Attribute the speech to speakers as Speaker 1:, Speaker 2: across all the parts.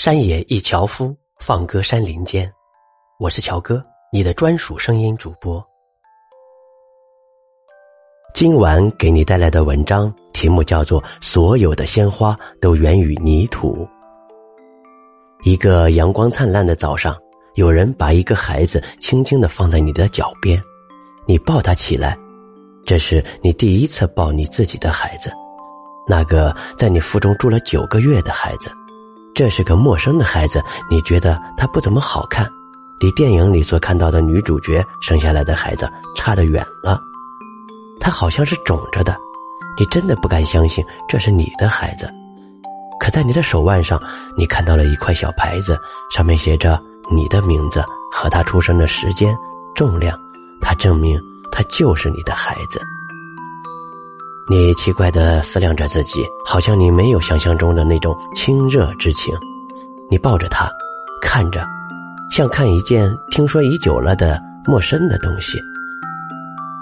Speaker 1: 山野一樵夫，放歌山林间。我是乔哥，你的专属声音主播。今晚给你带来的文章题目叫做《所有的鲜花都源于泥土》。一个阳光灿烂的早上，有人把一个孩子轻轻的放在你的脚边，你抱他起来，这是你第一次抱你自己的孩子，那个在你腹中住了九个月的孩子。这是个陌生的孩子，你觉得他不怎么好看，离电影里所看到的女主角生下来的孩子差得远了。他好像是肿着的，你真的不敢相信这是你的孩子。可在你的手腕上，你看到了一块小牌子，上面写着你的名字和他出生的时间、重量，它证明他就是你的孩子。你奇怪的思量着自己，好像你没有想象中的那种亲热之情。你抱着他，看着，像看一件听说已久了的陌生的东西。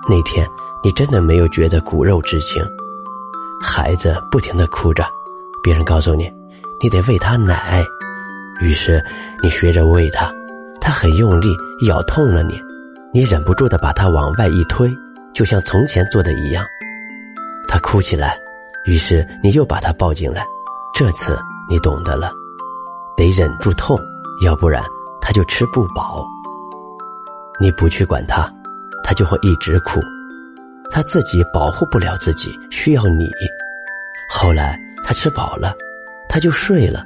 Speaker 1: 那天，你真的没有觉得骨肉之情。孩子不停的哭着，别人告诉你，你得喂他奶。于是，你学着喂他，他很用力，咬痛了你，你忍不住的把他往外一推，就像从前做的一样。他哭起来，于是你又把他抱进来。这次你懂得了，得忍住痛，要不然他就吃不饱。你不去管他，他就会一直哭。他自己保护不了自己，需要你。后来他吃饱了，他就睡了。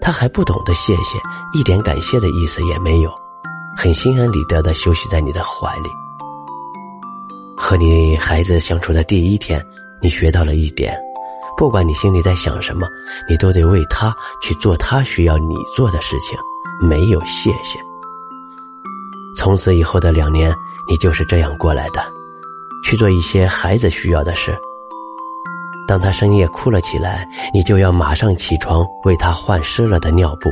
Speaker 1: 他还不懂得谢谢，一点感谢的意思也没有，很心安理得的休息在你的怀里。和你孩子相处的第一天。你学到了一点，不管你心里在想什么，你都得为他去做他需要你做的事情，没有谢谢。从此以后的两年，你就是这样过来的，去做一些孩子需要的事。当他深夜哭了起来，你就要马上起床为他换湿了的尿布，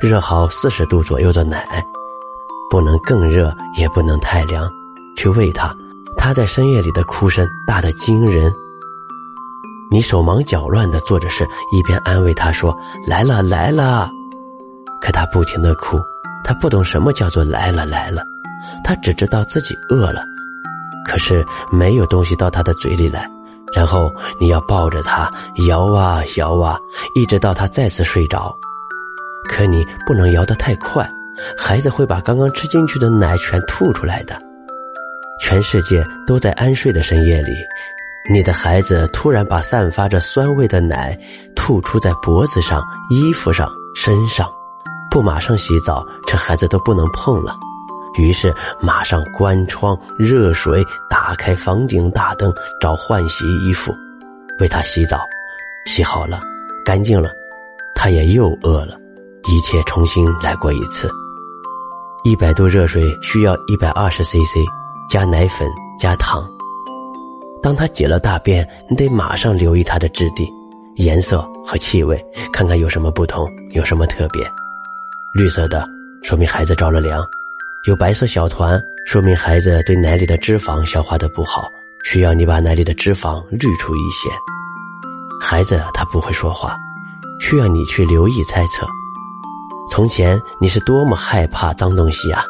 Speaker 1: 热好四十度左右的奶，不能更热，也不能太凉，去喂他。他在深夜里的哭声大得惊人。你手忙脚乱的做着事，一边安慰他说：“来了来了。”可他不停的哭，他不懂什么叫做来了来了，他只知道自己饿了，可是没有东西到他的嘴里来。然后你要抱着他摇啊摇啊，一直到他再次睡着。可你不能摇得太快，孩子会把刚刚吃进去的奶全吐出来的。全世界都在安睡的深夜里。你的孩子突然把散发着酸味的奶吐出在脖子上、衣服上、身上，不马上洗澡，这孩子都不能碰了。于是马上关窗、热水，打开房顶大灯，找换洗衣服，为他洗澡，洗好了，干净了，他也又饿了，一切重新来过一次。一百度热水需要一百二十 CC，加奶粉，加糖。当他解了大便，你得马上留意它的质地、颜色和气味，看看有什么不同，有什么特别。绿色的说明孩子着了凉，有白色小团说明孩子对奶里的脂肪消化的不好，需要你把奶里的脂肪滤出一些。孩子他不会说话，需要你去留意猜测。从前你是多么害怕脏东西啊！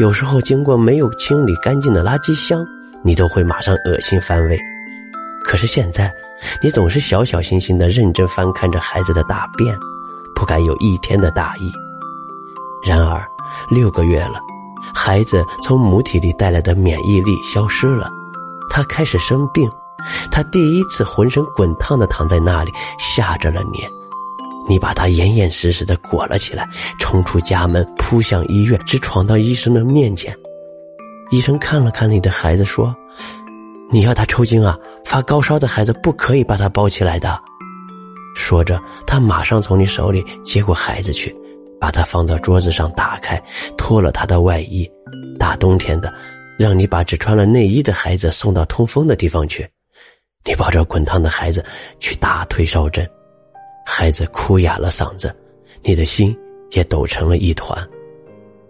Speaker 1: 有时候经过没有清理干净的垃圾箱。你都会马上恶心反胃，可是现在，你总是小小心心的认真翻看着孩子的大便，不敢有一天的大意。然而，六个月了，孩子从母体里带来的免疫力消失了，他开始生病，他第一次浑身滚烫的躺在那里，吓着了你。你把他严严实实的裹了起来，冲出家门，扑向医院，直闯到医生的面前。医生看了看你的孩子，说：“你要他抽筋啊？发高烧的孩子不可以把他抱起来的。”说着，他马上从你手里接过孩子去，把他放到桌子上，打开，脱了他的外衣。大冬天的，让你把只穿了内衣的孩子送到通风的地方去。你抱着滚烫的孩子去打退烧针，孩子哭哑了嗓子，你的心也抖成了一团。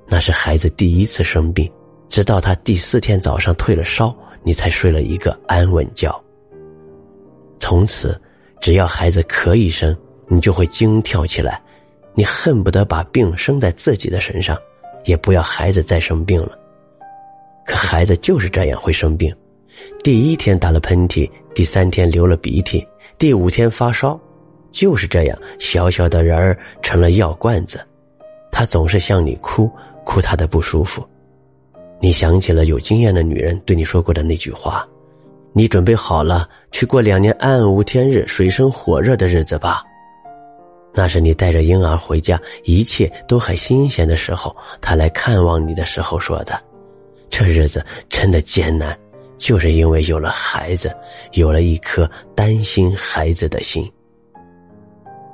Speaker 1: 那是孩子第一次生病。直到他第四天早上退了烧，你才睡了一个安稳觉。从此，只要孩子咳一声，你就会惊跳起来，你恨不得把病生在自己的身上，也不要孩子再生病了。可孩子就是这样会生病，第一天打了喷嚏，第三天流了鼻涕，第五天发烧，就是这样，小小的人儿成了药罐子，他总是向你哭，哭他的不舒服。你想起了有经验的女人对你说过的那句话：“你准备好了去过两年暗无天日、水深火热的日子吧？”那是你带着婴儿回家，一切都还新鲜的时候，他来看望你的时候说的。这日子真的艰难，就是因为有了孩子，有了一颗担心孩子的心。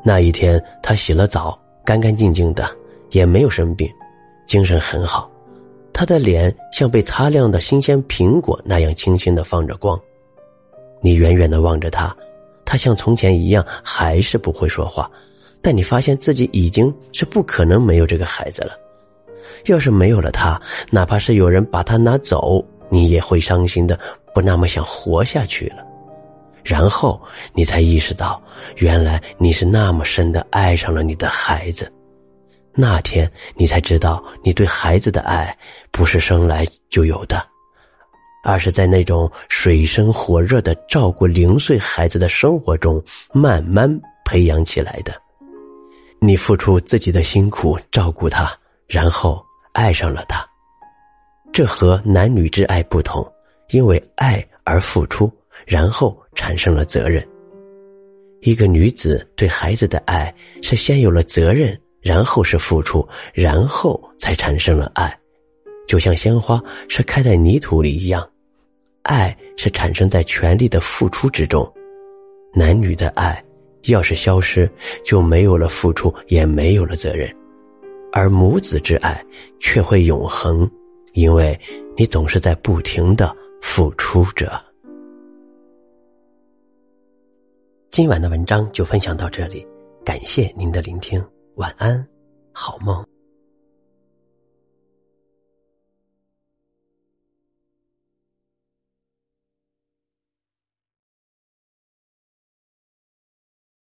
Speaker 1: 那一天，他洗了澡，干干净净的，也没有生病，精神很好。他的脸像被擦亮的新鲜苹果那样轻轻的放着光。你远远的望着他，他像从前一样还是不会说话，但你发现自己已经是不可能没有这个孩子了。要是没有了他，哪怕是有人把他拿走，你也会伤心的不那么想活下去了。然后你才意识到，原来你是那么深的爱上了你的孩子。那天你才知道，你对孩子的爱不是生来就有的，而是在那种水深火热的照顾零岁孩子的生活中慢慢培养起来的。你付出自己的辛苦照顾他。然后爱上了他，这和男女之爱不同，因为爱而付出，然后产生了责任。一个女子对孩子的爱是先有了责任，然后是付出，然后才产生了爱，就像鲜花是开在泥土里一样，爱是产生在全力的付出之中。男女的爱要是消失，就没有了付出，也没有了责任。而母子之爱却会永恒，因为你总是在不停的付出着。今晚的文章就分享到这里，感谢您的聆听，晚安，好梦。